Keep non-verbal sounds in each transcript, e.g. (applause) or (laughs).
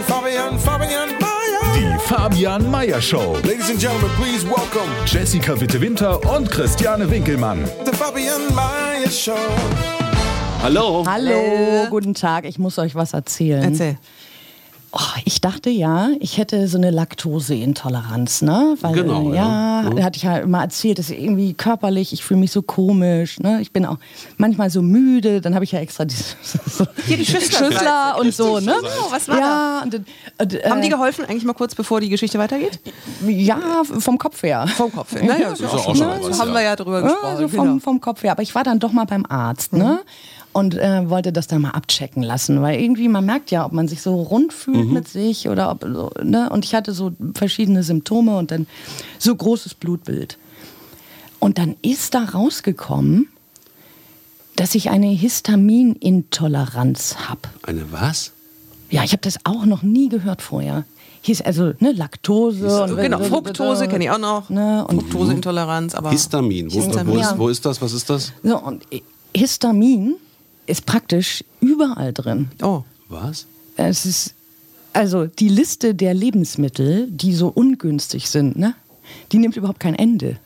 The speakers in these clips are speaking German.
Fabian, Fabian, Fabian Mayer. Die Fabian Meyer Show. Ladies and gentlemen, please welcome Jessica Witte-Winter und Christiane Winkelmann. the Fabian Mayer Show. Hallo. Hallo, guten Tag. Ich muss euch was erzählen. Erzähl. Oh, ich dachte ja, ich hätte so eine Laktoseintoleranz, ne? Weil, Genau, äh, ja. ja, Mhm. hatte ich ja immer erzählt, dass irgendwie körperlich, ich fühle mich so komisch, ne? Ich bin auch manchmal so müde, dann habe ich ja extra diese (laughs) so Hier die Schüssler. Schüssler und so, ne? Oh, was war ja, und, dann- und, äh, Haben die geholfen, eigentlich mal kurz bevor die Geschichte weitergeht? Ja, vom Kopf her. Vom Kopf. Naja, (laughs) ist ja ist auch ja schon auch schon mal. was, haben wir ja drüber Ja, gesprochen. so vom, genau. vom Kopf her. Aber ich war dann doch mal beim Arzt, ne? Und äh, wollte das dann mal abchecken lassen, weil irgendwie man merkt ja, ob man sich so rund fühlt Mhm. mit sich oder ob so, ne? Und ich hatte so verschiedene Symptome und dann so großes Blutbild. Und dann ist da rausgekommen, dass ich eine Histaminintoleranz habe. Eine was? Ja, ich habe das auch noch nie gehört vorher. Hieß also ne, Laktose. und Genau, Fructose kenne ich auch noch. Ne, und Fructoseintoleranz, aber. Histamin. Wo, Histamin. Wo, ist, wo ist das? Was ist das? So, und Histamin ist praktisch überall drin. Oh. Was? Es ist also die Liste der Lebensmittel, die so ungünstig sind, ne? Die nimmt überhaupt kein Ende.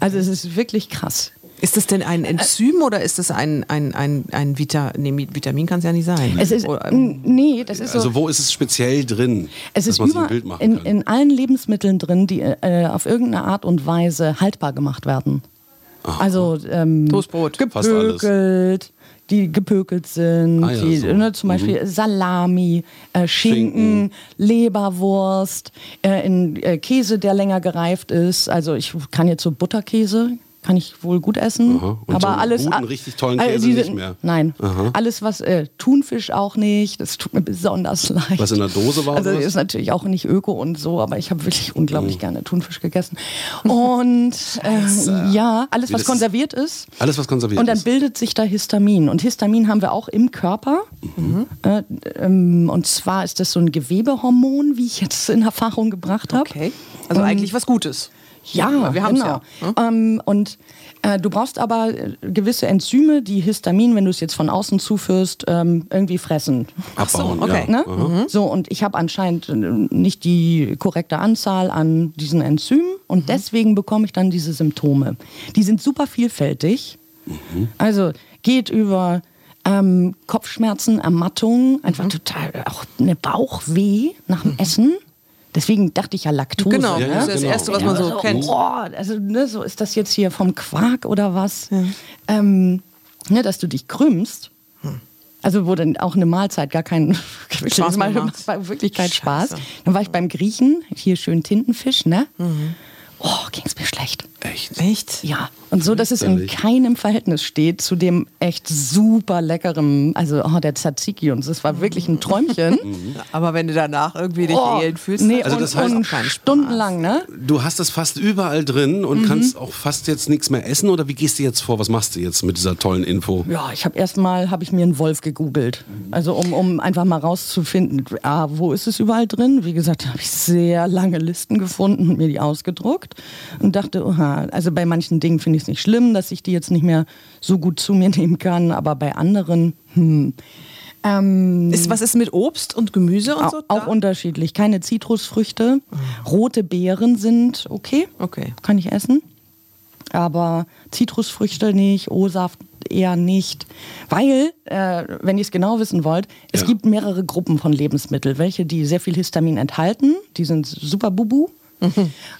Also es ist wirklich krass. Ist das denn ein Enzym oder ist das ein, ein, ein, ein Vita nee, Vitamin? Kann es ja nicht sein. Es ist Oder, nee, das ist so. Also wo ist es speziell drin? es dass ist man sich ein über, Bild machen in, kann? in allen Lebensmitteln drin, die äh, auf irgendeine Art und Weise haltbar gemacht werden. Also ähm, Toastbrot. Fast alles. gepökelt, die gepökelt sind, Ah ja, die, so. Mhm. ne, zum Beispiel Salami, äh, Schinken, Schinken. Leberwurst, äh, in äh, Käse, der länger gereift ist. Also ich kann jetzt so Butterkäse, kann ich wohl gut essen. Aber so einen alles guten, richtig tollen äh, Käse diese- nicht mehr? Nein, Aha. alles was äh, Thunfisch auch nicht. Das tut mir besonders leid. Was in der Dose war, Also was? ist natürlich auch nicht öko und so, aber ich habe wirklich Mhm. unglaublich gerne Thunfisch gegessen. Und (laughs) äh, ja, alles was das ist- konserviert ist. Alles, was konserviert Und dann ist. bildet sich da Histamin. Und Histamin haben wir auch im Körper. Mhm. Äh, ähm, und zwar ist das so ein Gewebehormon, wie ich jetzt in Erfahrung gebracht habe. okay. Also eigentlich was Gutes. Ja, wir haben's genau. ja, Ähm, und äh, du brauchst aber äh, gewisse Enzyme, die Histamin, wenn du es jetzt von außen zuführst, ähm, irgendwie fressen. Abbauen. okay. Ja. Ne? So, und ich habe anscheinend äh, nicht die korrekte Anzahl an diesen Enzymen und deswegen bekomme ich dann diese Symptome. Die sind super vielfältig. Also geht über ähm, Kopfschmerzen, Ermattung, einfach total auch eine Bauchweh nach dem Essen. Deswegen dachte ich ja Laktose. Genau, ne? das ist das genau. Erste, was man so Ja, kennt. Boah, also ne, so ist das jetzt hier vom Quark oder was? Ähm, ne, dass du dich krümmst. Also wo dann auch eine Mahlzeit gar keinen Hm. (laughs) Spaß das war wirklich kein Spaß. Dann war ich beim Griechen, hier schön Tintenfisch, ne? Mhm. Oh, ging's mir schlecht. Echt? Echt? Ja, und so, dass es in keinem Verhältnis steht zu dem echt super leckerem, also oh, der Tzatziki und es war wirklich ein Träumchen. (laughs) Aber wenn du danach irgendwie dich Oh, elend fühlst, nee, dann Also und, das heißt- und auch keinen Spaß. stundenlang, ne? Du hast das fast überall drin Mhm. und kannst auch fast jetzt nichts mehr essen oder wie gehst du jetzt vor? Was machst du jetzt mit dieser tollen Info? Ja, ich habe erstmal habe ich mir einen Wolf gegoogelt. Also um, um einfach mal rauszufinden, ah, wo ist es überall drin? Wie gesagt, habe ich sehr lange Listen gefunden und mir die ausgedruckt und dachte, oha, also bei manchen Dingen finde ich es nicht schlimm, dass ich die jetzt nicht mehr so gut zu mir (laughs) nehmen kann, aber bei anderen, hm. Ähm, Ist, was ist mit Obst und Gemüse und au- so? auch da? unterschiedlich. Keine Zitrusfrüchte. Rote Beeren sind okay. Okay. Kann ich essen. Aber Zitrusfrüchte nicht, O-Saft eher nicht. Weil, äh, wenn ihr es genau wissen wollt, es Ja. gibt mehrere Gruppen von Lebensmitteln. Welche, die sehr viel Histamin enthalten, die sind super bubu.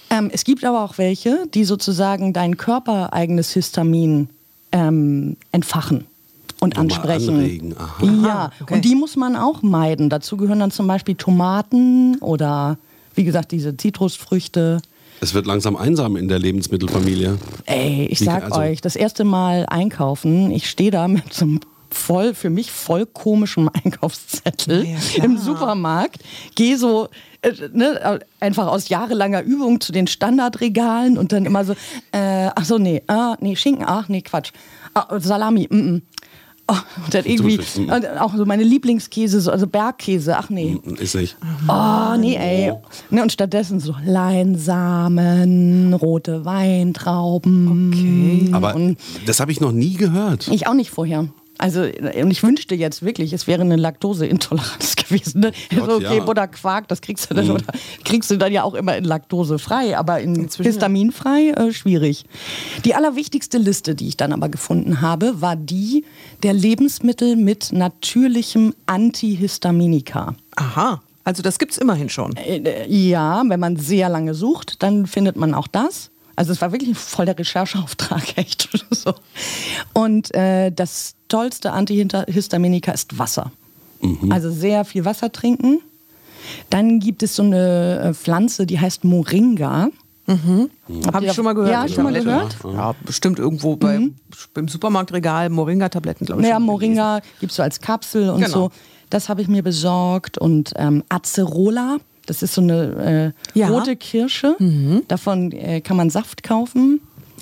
Ähm, es gibt aber auch welche, die sozusagen dein körpereigenes Histamin ähm, entfachen und ansprechen. Ja, okay. und die muss man auch meiden. Dazu gehören dann zum Beispiel Tomaten oder wie gesagt diese Zitrusfrüchte. Es wird langsam einsam in der Lebensmittelfamilie. Ey, ich sag also- euch, das erste Mal einkaufen, ich stehe da mit so einem voll, für mich voll komischen (laughs) Einkaufszettel Ja, im Supermarkt, gehe so äh, ne, einfach aus jahrelanger Übung zu den Standardregalen und dann immer so, äh, ach so, nee, ah, nee, Schinken, ach nee, Quatsch. Ah, Salami, mm, mm. Oh, und dann irgendwie, mm. und auch so meine Lieblingskäse, so, also Bergkäse, ach nee. Ist nicht. Oh, nee, ey. Ne, und stattdessen so Leinsamen, rote Weintrauben. Okay. Aber Und das habe ich noch nie gehört. ich auch nicht vorher. Also, und ich wünschte jetzt wirklich, es wäre eine Laktoseintoleranz (laughs) gewesen. Ne? Gott, so, okay, ja. Butter, Quark, das kriegst du dann, oder kriegst du dann ja auch immer in laktosefrei, aber in Inzwischen, histaminfrei äh, schwierig. Die allerwichtigste Liste, die ich dann aber gefunden habe, war die der Lebensmittel mit natürlichem Antihistaminika. Aha. Also das gibt's immerhin schon. Äh, Ja, wenn man sehr lange sucht, dann findet man auch das. Also es war wirklich voll der Rechercheauftrag, (laughs) echt. so. Und äh, das tollste Antihistaminika ist Wasser. Also sehr viel Wasser trinken. Dann gibt es so eine äh, Pflanze, die heißt Moringa. Habt Habe ihr ich schon mal gehört. Ja, schon mal gehört? Ja, bestimmt irgendwo bei, im Supermarktregal Moringa-Tabletten, glaube ich. Ja, schon Moringa gibt es so als Kapsel und Genau. so. Das habe ich mir besorgt. Und ähm, Acerola, das ist so eine äh, Ja. rote Kirsche. Davon äh, kann man Saft kaufen.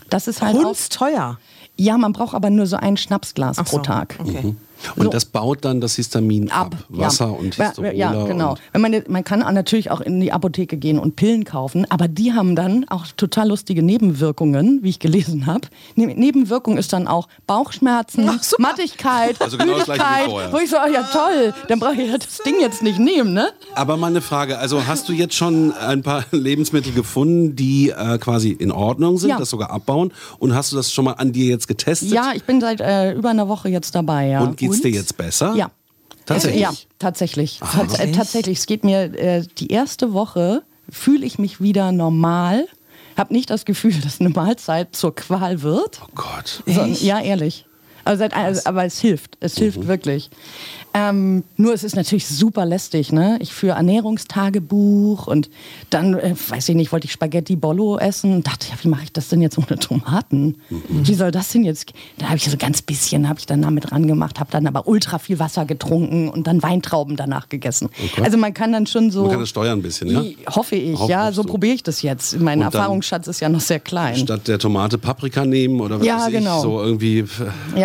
Das ist halt auch. Hundsteuer. Ja, man braucht aber nur so ein Schnapsglas Ach pro so, Tag. Okay. Und So. das baut dann das Histamin ab. Ab, Wasser ja. und Historola. Ja, genau. Man, man kann natürlich auch in die Apotheke gehen und Pillen kaufen, aber die haben dann auch total lustige Nebenwirkungen, wie ich gelesen habe. Ne Nebenwirkung ist dann auch Bauchschmerzen, Ach. Mattigkeit, Also genau das Gleiche wie Müdigkeit. vorher. Wo ich so, ah, ja toll, dann brauche ich ja das Ding jetzt nicht nehmen, ne? Aber mal eine Frage, also hast du jetzt schon ein paar (laughs) Lebensmittel gefunden, die äh, quasi in Ordnung sind, Ja. das sogar abbauen? Und hast du das schon mal an dir jetzt getestet? Ja, ich bin seit äh, über einer Woche jetzt dabei, ja. Und geht's dir jetzt besser? Ja. Tatsächlich? Ja, tatsächlich. Tats äh, tatsächlich. Es geht mir äh, die erste Woche fühle ich mich wieder normal. Habe nicht das Gefühl, (laughs) dass eine Mahlzeit zur Qual wird. Oh Gott. So, ja, ehrlich. Also, also, aber es hilft. Es hilft wirklich. Ähm, nur es ist natürlich super lästig. Ne? Ich führe Ernährungstagebuch und dann, äh, weiß ich nicht, wollte ich Spaghetti Bollo essen und dachte, ja, wie mache ich das denn jetzt ohne Tomaten? Wie soll das denn jetzt? Da habe ich so ganz bisschen, habe ich dann damit ran gemacht, habe dann aber ultra viel Wasser getrunken und dann Weintrauben danach gegessen. Also man kann dann schon so... Man kann das steuern ein bisschen, ja? Hoffe ich, Hoff- ja, so probiere ich das jetzt. Mein Und Erfahrungsschatz ist ja noch sehr klein. Statt der Tomate Paprika nehmen oder was Ja, weiß genau. ich, so irgendwie äh,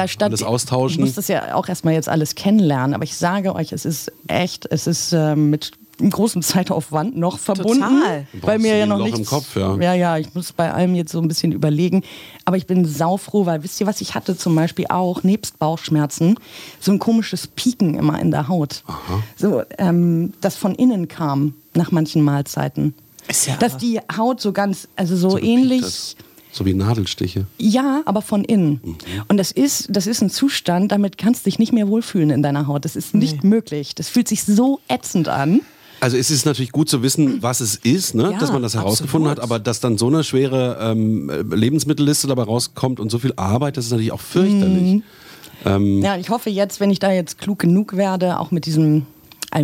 ja, statt, alles Ich austauschen. muss das ja auch erstmal jetzt alles kennenlernen, aber ich sage euch, es ist echt, es ist ähm, mit einem großen Zeitaufwand noch verbunden. Total. Weil brauchst mir ja noch Loch nichts, im Kopf, ja. ja, ja, ich muss bei allem jetzt so ein bisschen überlegen. Aber ich bin saufroh, weil wisst ihr, was ich hatte zum Beispiel auch, nebst Bauchschmerzen, so ein komisches Pieken immer in der Haut. So, ähm, das von innen kam nach manchen Mahlzeiten. Ist ja- Dass die Haut so ganz, also so, gepiekt ähnlich. So wie Nadelstiche. Ja, aber von innen. Mhm. Und das ist, das ist ein Zustand, damit kannst du dich nicht mehr wohlfühlen in deiner Haut. Das ist nicht möglich. Das fühlt sich so ätzend an. Also es ist natürlich gut zu wissen, was es ist, ne? Ja, dass man das herausgefunden absolut. hat, aber dass dann so eine schwere ähm, Lebensmittelliste dabei rauskommt und so viel Arbeit, das ist natürlich auch fürchterlich. Mhm. Ja, ich hoffe jetzt, wenn ich da jetzt klug genug werde, auch mit diesem,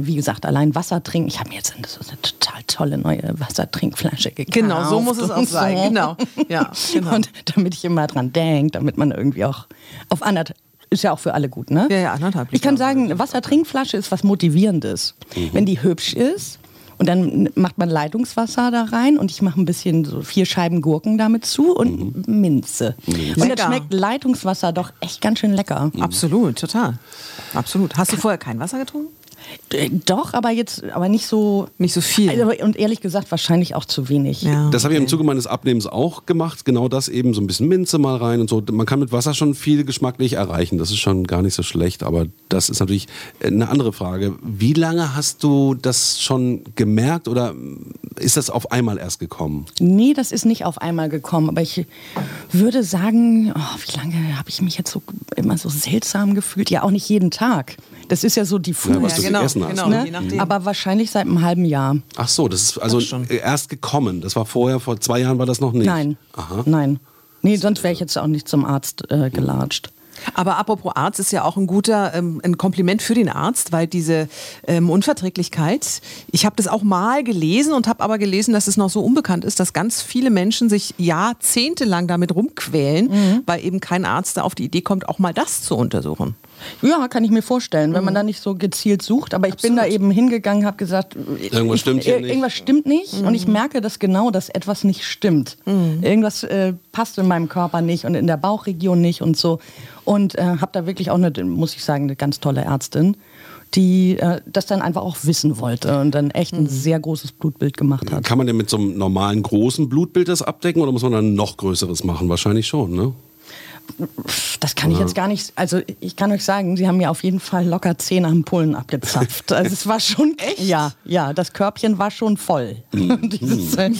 wie gesagt, allein Wasser trinken. Ich habe mir jetzt so eine total tolle neue Wassertrinkflasche gekauft. Genau, so muss es auch sein. so. Genau. Ja, genau. Und damit ich immer dran denke, damit man irgendwie auch auf anderthalb, ist ja auch für alle gut, ne? Ja, ja, anderthalb Ich kann sagen, eine Wassertrinkflasche ist was Motivierendes. Wenn die hübsch ist und dann macht man Leitungswasser da rein und ich mache ein bisschen so vier Scheiben Gurken damit zu und Minze. Und das schmeckt Leitungswasser doch echt ganz schön lecker. Absolut, total. Absolut. Hast du vorher kein Wasser getrunken? Doch, aber jetzt, aber nicht so. Nicht so viel. Also, und ehrlich gesagt, wahrscheinlich auch zu wenig. Ja. Das habe ich im Zuge meines Abnehmens auch gemacht. Genau das eben, so ein bisschen Minze mal rein und so. Man kann mit Wasser schon viel geschmacklich erreichen. Das ist schon gar nicht so schlecht. Aber das ist natürlich eine andere Frage. Wie lange hast du das schon gemerkt oder ist das auf einmal erst gekommen? Nee, das ist nicht auf einmal gekommen, aber ich würde sagen, oh, wie lange habe ich mich jetzt so immer so seltsam gefühlt? Ja, auch nicht jeden Tag. Das ist ja so diffus. Ja, was du genau, gegessen hast, genau, ne? Aber wahrscheinlich seit einem halben Jahr. Ach so, das ist also schon. erst gekommen. Das war vorher, vor zwei Jahren war das noch nicht. Nein. Aha. Nein. Nee, sonst wäre ich jetzt auch nicht zum Arzt äh, gelatscht. Aber apropos Arzt ist ja auch ein guter, ähm, ein Kompliment für den Arzt, weil diese ähm, Unverträglichkeit, ich habe das auch mal gelesen und habe aber gelesen, dass es noch so unbekannt ist, dass ganz viele Menschen sich jahrzehntelang damit rumquälen, Mhm. weil eben kein Arzt da auf die Idee kommt, auch mal das zu untersuchen. Ja, kann ich mir vorstellen, wenn man da nicht so gezielt sucht. Aber ich bin da eben hingegangen, habe gesagt, Irgendwas ich, stimmt hier nicht. Irgendwas stimmt nicht. Und ich merke das genau, dass etwas nicht stimmt. Irgendwas äh, passt in meinem Körper nicht und in der Bauchregion nicht und so. Und äh, habe da wirklich auch eine, muss ich sagen, eine ganz tolle Ärztin, die äh, das dann einfach auch wissen wollte und dann echt ein sehr großes Blutbild gemacht hat. Kann man denn mit so einem normalen großen Blutbild das abdecken oder muss man dann ein noch größeres machen? Wahrscheinlich schon, ne? Das kann ich jetzt gar nicht. Also ich kann euch sagen, sie haben mir auf jeden Fall locker zehn Ampullen abgezapft. (laughs) Also es war schon echt. Ja, ja, das Körbchen war schon voll. (laughs) Äh,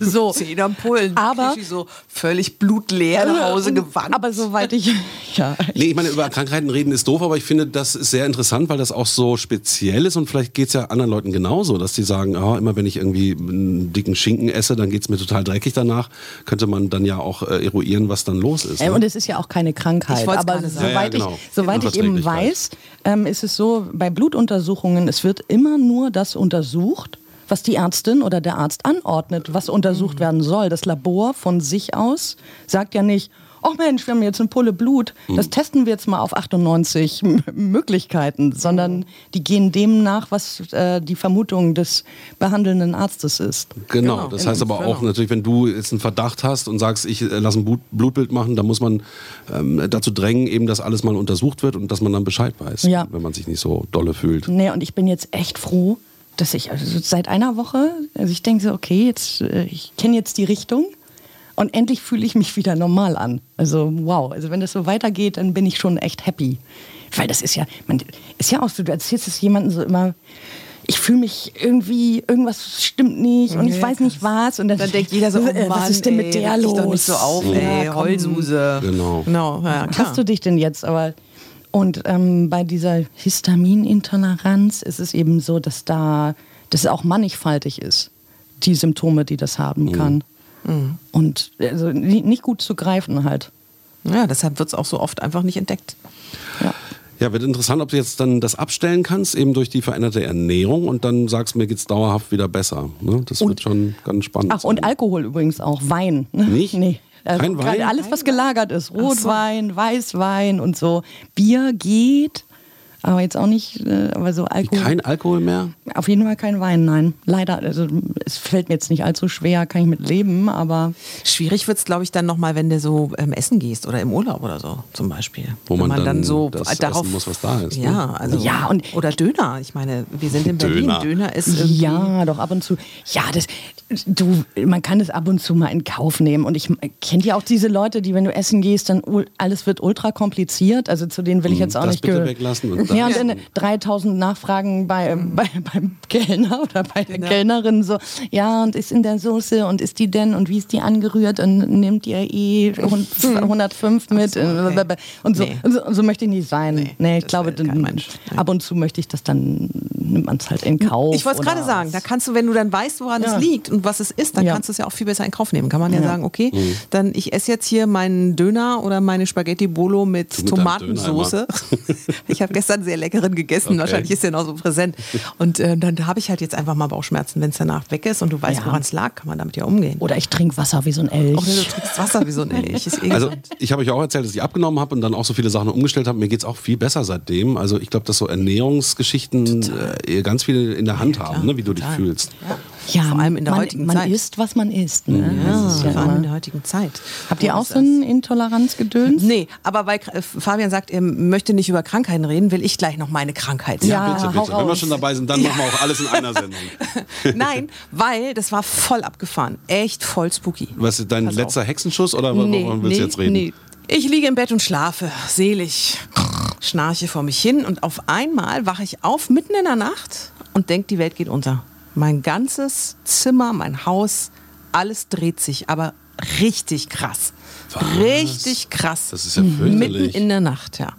(laughs) so. Zehn Ampullen, Aber- so völlig blutleer nach Hause gewandt. Aber soweit ich. Ja. Nee, ich meine, über Krankheiten reden ist doof, aber ich finde, das ist sehr interessant, weil das auch so speziell ist und vielleicht geht es ja anderen Leuten genauso, dass die sagen, ah, immer wenn ich irgendwie einen dicken Schinken esse, dann geht es mir total dreckig danach. Könnte man dann ja auch äh, eruieren, was dann los ist. Äh, Ne? Und es ist ja auch keine Krankheit. Aber soweit, Ja, ja, genau. ich, soweit ich eben weiß, ähm, ist es so, bei Blutuntersuchungen, es wird immer nur das untersucht, was die Ärztin oder der Arzt anordnet, was untersucht werden soll. Das Labor von sich aus sagt ja nicht, ach Mensch, wir haben jetzt eine Pulle Blut, das testen wir jetzt mal auf 98 M- Möglichkeiten, sondern die gehen dem nach, was äh, die Vermutung des behandelnden Arztes ist. Genau, Genau. das heißt aber auch natürlich, wenn du jetzt einen Verdacht hast und sagst, ich äh, lasse ein Blut, Blutbild machen, dann muss man ähm, dazu drängen, eben, dass alles mal untersucht wird und dass man dann Bescheid weiß, Ja. wenn man sich nicht so dolle fühlt. Nee, und ich bin jetzt echt froh, dass ich also seit einer Woche, also ich denke so, okay, jetzt, äh, ich kenne jetzt die Richtung und endlich fühle ich mich wieder normal an. Also wow, also wenn das so weitergeht, dann bin ich schon echt happy. Weil das ist ja, man, ist ja auch so, du erzählst es jemandem so immer, ich fühle mich irgendwie, irgendwas stimmt nicht und ich Ja, weiß nicht was. Und dann, Dann denkt jeder so, (laughs) oh Mann, was ist denn mit ey, der los? doch nicht so auf, ey, komm. Heulsuse. Genau. Genau, ja, klar. Hast du dich denn jetzt aber? Und ähm, bei dieser Histaminintoleranz ist es eben so, dass da dass es auch mannigfaltig ist, die Symptome, die das haben kann. Und also ni- nicht gut zu greifen halt. Ja, deshalb wird es auch so oft einfach nicht entdeckt. Ja. Ja, wird interessant, ob du jetzt dann das abstellen kannst, eben durch die veränderte Ernährung und dann sagst, mir geht's dauerhaft wieder besser. Ne? Das wird schon ganz spannend. Ach, und sein. Alkohol übrigens auch, Wein. ne? Nicht? Nee. Also Kein Wein? Alles, was gelagert ist. Rotwein, Weißwein und so. Bier geht, aber jetzt auch nicht, äh, aber so Alkohol. Kein Alkohol mehr? Auf jeden Fall kein Wein, nein. Leider, also es fällt mir jetzt nicht allzu schwer, kann ich mit leben, aber Schwierig wird es, glaube ich, dann nochmal, wenn du so ähm, essen gehst oder im Urlaub oder so zum Beispiel. Wo Wenn man dann so das darauf essen muss, was da ist, ne? Ja, also Ja, und- oder Döner. Ich meine, wir sind in Berlin. Döner. Döner, ist irgendwie ja, doch ab und zu. Ja, das, du, man kann es ab und zu mal in Kauf nehmen. Und ich kenne ja auch diese Leute, die, wenn du essen gehst, dann alles wird ultra kompliziert. Also zu denen will ich jetzt auch das nicht. bitte weglassen und ja, und dann 3000 Nachfragen bei, bei, (laughs) beim Kellner oder bei der Kellnerin so. Ja, und ist in der Soße und ist die denn und wie ist die angerührt und nimmt ihr eh 105 (laughs) mit okay. und so. Nee. Und so, und so möchte ich nicht sein. Nee, Nee, ich glaube, dann, Mensch. Nee. ab und zu möchte ich das dann, nimmt man es halt in Kauf. Ich wollte es gerade sagen, da kannst du, wenn du dann weißt, woran Ja. es liegt und was es ist, dann Ja. kannst du es ja auch viel besser in Kauf nehmen. Kann man ja, Ja. sagen, okay, dann ich esse jetzt hier meinen Döner oder meine Spaghetti Bolo mit, Tomatensoße. (laughs) ich habe gestern sehr leckeren gegessen, Okay. wahrscheinlich ist der noch so präsent. (laughs) Und äh, dann habe ich halt jetzt einfach mal Bauchschmerzen, wenn es danach weg ist und du weißt, Ja. woran es lag, kann man damit ja umgehen. Oder ich trinke Wasser wie so ein Elch. Oder du trinkst Wasser wie so ein Elch. Ist eh Also ich habe euch auch erzählt, dass ich abgenommen habe und dann auch so viele Sachen umgestellt habe. Mir geht's auch viel besser seitdem. Also ich glaube, dass so Ernährungsgeschichten äh, ganz viel in der Hand haben, ne, wie du dich total. fühlst. ja, vor allem in der man, heutigen man Zeit. isst, was man isst. Ne? Das ist ja vor allem in der heutigen Zeit. Habt ihr auch so das? ein Intoleranzgedöns? Nee, aber weil Fabian sagt, er möchte nicht über Krankheiten reden, will ich gleich noch meine Krankheit Ja. sagen. Bitte, hau bitte. Wenn wir schon dabei sind, dann machen wir auch alles in einer Sendung. (laughs) Nein, weil das war voll abgefahren. Echt voll spooky. Was ist dein Pass letzter auf. Hexenschuss oder worum willst du jetzt reden? Nee. Ich liege im Bett und schlafe, selig, schnarche vor mich hin und auf einmal wache ich auf mitten in der Nacht und denke, die Welt geht unter. Mein ganzes Zimmer, mein Haus, alles dreht sich, aber richtig krass. Richtig krass. Das ist ja fürchterlich. Mitten in der Nacht, ja.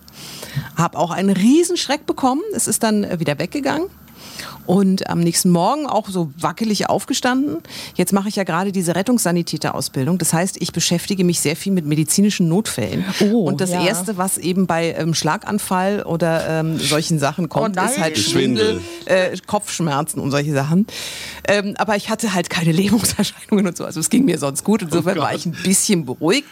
Hab auch einen Riesenschreck bekommen. Es ist dann äh, wieder weggegangen. Und am nächsten Morgen auch so wackelig aufgestanden. Jetzt mache ich ja gerade diese Rettungssanitäterausbildung. Das heißt, ich beschäftige mich sehr viel mit medizinischen Notfällen. Oh, und das ja. Erste, was eben bei ähm, Schlaganfall oder ähm, solchen Sachen kommt, nein. ist halt Schwindel. Schwindel, äh, Kopfschmerzen und solche Sachen. Ähm, aber ich hatte halt keine (laughs) Lähmungserscheinungen und so. Also es ging mir sonst gut. Insofern war ich ein bisschen beruhigt.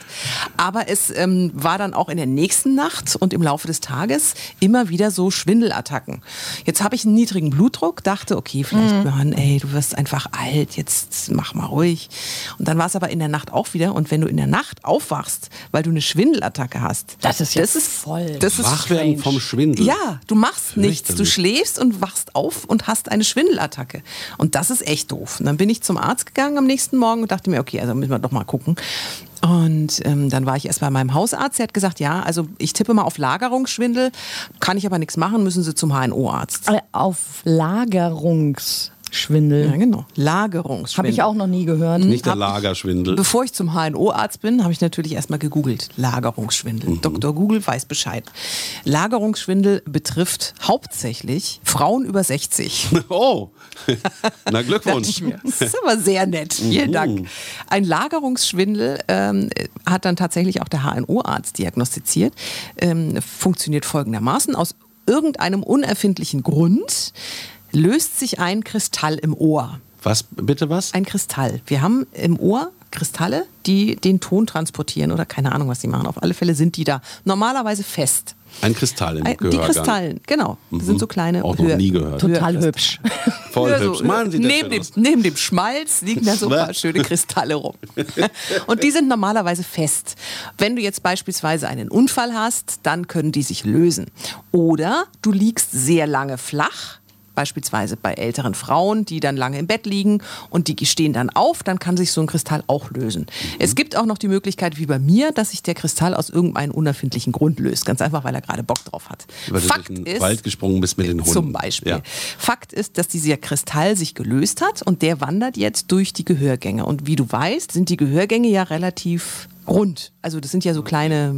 Aber es ähm, war dann auch in der nächsten Nacht und im Laufe des Tages immer wieder so Schwindelattacken. Jetzt habe ich einen niedrigen Blutdruck, dachte, okay, vielleicht, Mann, ey, du wirst einfach alt, jetzt mach mal ruhig. Und dann war es aber in der Nacht auch wieder. Und wenn du in der Nacht aufwachst, weil du eine Schwindelattacke hast, Das ist ja das ist voll Das ist Wach werden vom Schwindel. ja, du machst nichts. Du schläfst und wachst auf und hast eine Schwindelattacke. Und das ist echt doof. Und dann bin ich zum Arzt gegangen am nächsten Morgen und dachte mir, okay, also müssen wir doch mal gucken. Und ähm, dann war ich erst bei meinem Hausarzt. Der hat gesagt, ja, also ich tippe mal auf Lagerungsschwindel, kann ich aber nichts machen, müssen Sie zum HNO-Arzt. Äh, Auf Lagerungsschwindel. Ja, genau. Lagerungsschwindel. Habe ich auch noch nie gehört. Nicht der Lagerschwindel. Bevor ich zum HNO-Arzt bin, habe ich natürlich erstmal gegoogelt. Lagerungsschwindel. Dr. Google weiß Bescheid. Lagerungsschwindel betrifft hauptsächlich Frauen über 60. (laughs) Oh, na Glückwunsch. ich. Das ist aber sehr nett. Vielen Dank. Ein Lagerungsschwindel ähm, hat dann tatsächlich auch der HNO-Arzt diagnostiziert. Ähm, funktioniert folgendermaßen. Aus irgendeinem unerfindlichen Grund löst sich ein Kristall im Ohr. Was, bitte was? Ein Kristall. Wir haben im Ohr Kristalle, die den Ton transportieren oder keine Ahnung, was die machen. Auf alle Fälle sind die da normalerweise fest. Ein Kristall im Ein- Die Gehörgang. Kristallen, genau. Das sind so kleine Auch noch Höhe- nie gehört. Total Höhe- hübsch. (laughs) Voll hübsch. Machen Sie das neben, schön dem, aus. neben dem Schmalz liegen da so ein paar schöne Kristalle rum. (laughs) Und die sind normalerweise fest. Wenn du jetzt beispielsweise einen Unfall hast, dann können die sich lösen. Oder du liegst sehr lange flach. Beispielsweise bei älteren Frauen, die dann lange im Bett liegen und die stehen dann auf, dann kann sich so ein Kristall auch lösen. Es gibt auch noch die Möglichkeit, wie bei mir, dass sich der Kristall aus irgendeinem unerfindlichen Grund löst. Ganz einfach, weil er gerade Bock drauf hat. Weil du Fakt durch den ist, Wald gesprungen bist mit den Hunden. zum Beispiel. Ja. Fakt ist, dass dieser Kristall sich gelöst hat und der wandert jetzt durch die Gehörgänge. Und wie du weißt, sind die Gehörgänge ja relativ rund. Also das sind ja so kleine,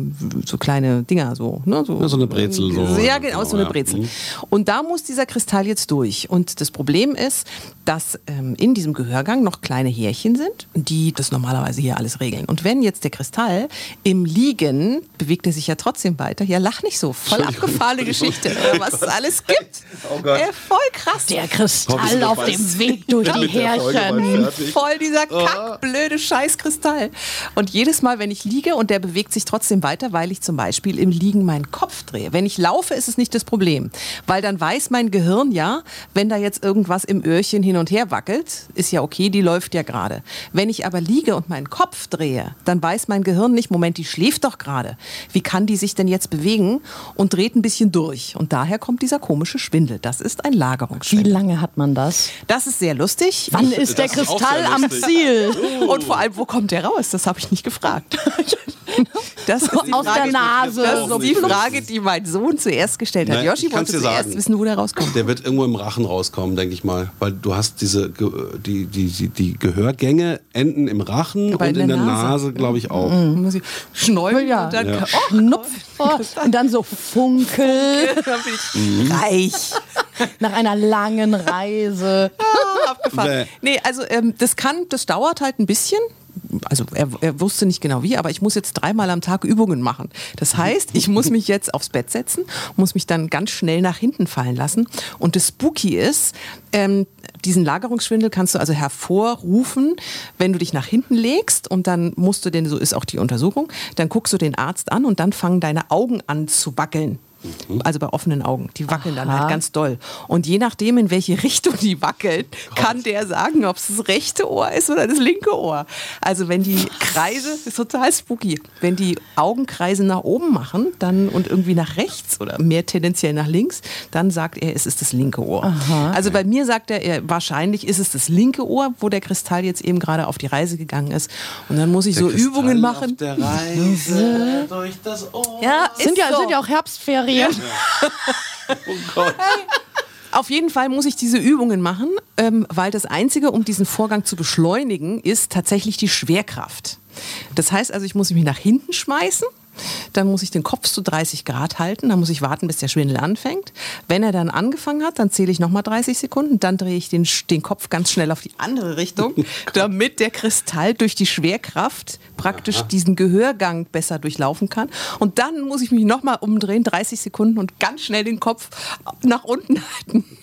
so kleine Dinger, so, ne? so, Ja, so eine Brezel, so. Ja, genau, so eine Ja. Brezel. Mhm. Und da muss dieser Kristall jetzt durch. Und das Problem ist, dass ähm, in diesem Gehörgang noch kleine Härchen sind, die das normalerweise hier alles regeln. Und wenn jetzt der Kristall im Liegen, bewegt er sich ja trotzdem weiter. Ja, lach nicht so. Voll abgefahrene Geschichte, oder was es alles gibt. Oh Gott. Äh, voll krass. Der Kristall auf dem Weg durch (laughs) die Härchen. Voll dieser Oh. kackblöde Scheißkristall. Und jedes Mal, wenn ich liege und der bewegt sich trotzdem weiter, weil ich zum Beispiel im Liegen meinen Kopf drehe. Wenn ich laufe, ist es nicht das Problem. Weil dann weiß mein Gehirn ja, wenn da jetzt irgendwas im Öhrchen hin und her wackelt, ist ja okay, die läuft ja gerade. Wenn ich aber liege und meinen Kopf drehe, dann weiß mein Gehirn nicht, Moment, die schläft doch gerade. Wie kann die sich denn jetzt bewegen? Und dreht ein bisschen durch. Und daher kommt dieser komische Schwindel. Das ist ein Wie Lagerungsschwindel. lange hat man das? Das ist sehr lustig. Wann ist der Das Kristall am. Ziel? Und vor allem, wo kommt der raus? Das habe ich nicht gefragt. (laughs) Das ist Aus der Nase. Das ist die Frage, die mein Sohn zuerst gestellt hat. Nein, Yoshi wollte zuerst sagen. wissen, wo der rauskommt. Der wird irgendwo im Rachen rauskommen, denke ich mal. Weil du hast diese, die, die, die, die Gehörgänge enden im Rachen Aber und in in der der Nase. Nase, glaube ich, auch. Muss ich schnäumeln Ja. und dann, Ja. oh, Schnupf. Und dann so funkel bin ich reich. nach einer langen Reise. Ah, abgefahren. Bäh. Nee, also ähm, das kann, das dauert halt ein bisschen. Also er, er wusste nicht genau wie, aber ich muss jetzt dreimal am Tag Übungen machen. Das heißt, ich muss mich jetzt aufs Bett setzen, muss mich dann ganz schnell nach hinten fallen lassen. Und das Spooky ist, ähm, diesen Lagerungsschwindel kannst du also hervorrufen, wenn du dich nach hinten legst und dann musst du, denn so ist auch die Untersuchung, dann guckst du den Arzt an und dann fangen deine Augen an zu wackeln. Also bei offenen Augen. Die wackeln dann Aha. halt ganz doll. Und je nachdem, in welche Richtung die wackeln, kann der sagen, ob es das rechte Ohr ist oder das linke Ohr. Also wenn die Kreise, das ist total spooky, wenn die Augenkreise nach oben machen dann und irgendwie nach rechts oder mehr tendenziell nach links, dann sagt er, es ist das linke Ohr. Also bei mir sagt er, er, wahrscheinlich ist es das linke Ohr, wo der Kristall jetzt eben gerade auf die Reise gegangen ist. Und dann muss ich so Kristall Übungen Auf machen. der Reise (laughs) durch das Ohr. Ja, Sind ja, so. sind ja auch Herbstferien. (laughs) Oh Gott. Auf jeden Fall muss ich diese Übungen machen, ähm, weil das Einzige, um diesen Vorgang zu beschleunigen, ist tatsächlich die Schwerkraft. Das heißt also, ich muss mich nach hinten schmeißen Dann muss ich den Kopf zu 30 Grad halten. Dann muss ich warten, bis der Schwindel anfängt. Wenn er dann angefangen hat, dann zähle ich nochmal 30 Sekunden. Dann drehe ich den, den Kopf ganz schnell auf die andere Richtung, (laughs) damit der Kristall durch die Schwerkraft praktisch diesen Gehörgang besser durchlaufen kann. Und dann muss ich mich nochmal umdrehen, 30 Sekunden und ganz schnell den Kopf nach unten halten. (laughs)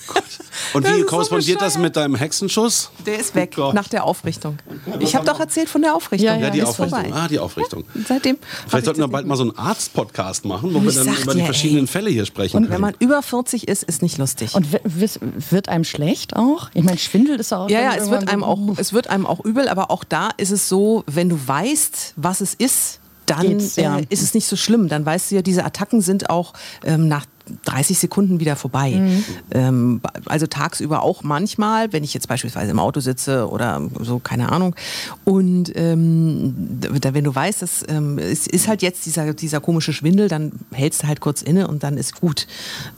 Und wie ist so korrespondiert das mit deinem Hexenschuss? Der ist weg Gott. nach der Aufrichtung. Ich habe doch erzählt von der Aufrichtung. Ja, Ja, ja, die ist Aufrichtung. vorbei. Ah, die Aufrichtung. Seitdem. hab Vielleicht ich sollten wir bald mal so einen Arzt-Podcast machen, wo wir dann über die dir, verschiedenen ey. Fälle hier sprechen Und können. wenn man über 40 ist, ist nicht lustig. Und wird einem schlecht auch? Ich meine, Schwindel ist auch. ja, ja, es wird irgendwann einem so- auch, es wird einem auch übel, aber auch da ist es so, wenn du weißt, was es ist, dann Geht's, ja. äh, ist es nicht so schlimm. Dann weißt du ja, diese Attacken sind auch ähm, nach 30 Sekunden wieder vorbei. Mhm. Ähm, also tagsüber auch manchmal, wenn ich jetzt beispielsweise im Auto sitze oder so, keine Ahnung. Und ähm, da, wenn du weißt, dass, ähm, es ist halt jetzt dieser, dieser komische Schwindel, dann hältst du halt kurz inne und dann ist gut.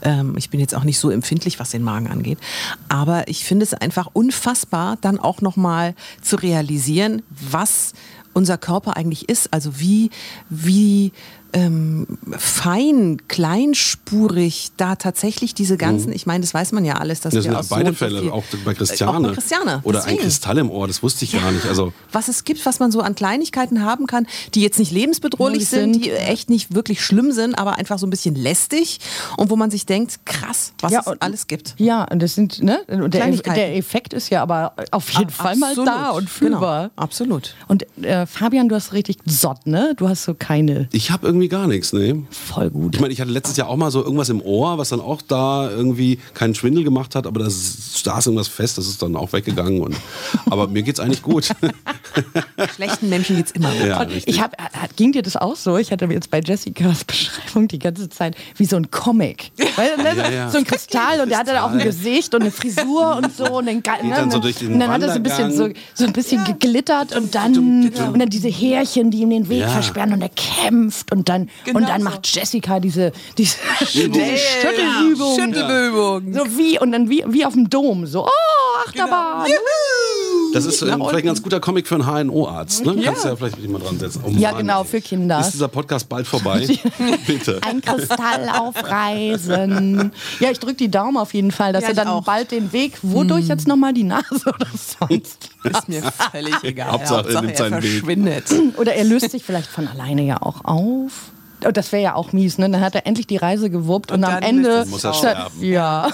Ähm, ich bin jetzt auch nicht so empfindlich, was den Magen angeht. Aber ich finde es einfach unfassbar, dann auch nochmal zu realisieren, was unser Körper eigentlich ist. Also wie, wie ähm, fein, kleinspurig da tatsächlich diese ganzen, ich meine, das weiß man ja alles, dass Das wir sind aus beide so Fälle, viel- auch bei Christiane. Auch bei Christiane. Oder ein deswegen. Kristall im Ohr, das wusste ich gar nicht. Also Was es gibt, was man so an Kleinigkeiten haben kann, die jetzt nicht lebensbedrohlich sind, sind. die echt nicht wirklich schlimm sind, aber einfach so ein bisschen lästig und wo man sich denkt, krass, was Ja, es und- alles gibt. Ja, und das sind, ne? Und der, Kleinigkeiten. der Effekt ist ja aber auf jeden Fall mal Absolut. da und fühlbar. Genau, absolut. Und äh, Fabian, du hast richtig Sott, ne? Du hast so keine. ich habe irgendwie gar nichts, ne? Voll gut. Ich meine, ich hatte letztes Jahr auch mal so irgendwas im Ohr, was dann auch da irgendwie keinen Schwindel gemacht hat, aber da saß irgendwas fest, das ist dann auch weggegangen. Und, aber mir geht's eigentlich gut. (laughs) Schlechten Menschen geht's immer. ja, ich hab, äh, ging dir das auch so? Ich hatte jetzt bei Jessicas (laughs) Beschreibung die ganze Zeit wie so ein Comic. Weil, ne, Ja, ja. So ein Kristall und der hatte da auch ein Gesicht und eine Frisur und so. Und dann, ne, dann so durch den und dann hat er so ein bisschen, so, so ein bisschen geglittert und dann, und dann diese Härchen, die ihm den Weg Ja. versperren und er kämpft und dann, Genau und dann so. macht Jessica diese, diese, (laughs) diese Schüttelübung. Schüttelübung. So wie, und dann wie, wie auf dem Dom. So, oh, Achterbahn. Das ist äh, vielleicht ein ganz guter Comic für einen HNO-Arzt. Ne? Kannst du ja vielleicht dich mal dran setzen. Oh Ja, Mann, genau, für Kinder. Ist dieser Podcast bald vorbei? (laughs) Bitte. Ein Kristall auf Reisen. Ja, ich drücke die Daumen auf jeden Fall, dass Ja, er ich dann auch. bald den Weg, wodurch jetzt nochmal die Nase oder sonst. (laughs) Ist mir völlig egal. Hauptsache, er nimmt er seinen Weg. verschwindet. Oder er löst sich vielleicht von alleine ja auch auf. Oh, das wäre ja auch mies, ne? Dann hat er endlich die Reise gewuppt und, Und am Ende Muss er sterben. Ja.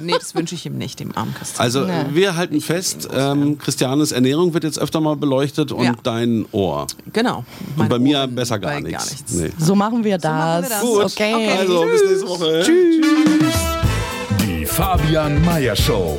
Nee, das wünsche ich ihm nicht, dem armen Christian. Also Nee. wir halten fest, ähm, Christianes Ernährung wird jetzt öfter mal beleuchtet und Ja. dein Ohr. genau. Und bei mir Ohren besser gar bei nichts. Nee. So machen wir das. machen wir das. Gut, Okay. also bis nächste Woche. Die Fabian Meyer Show.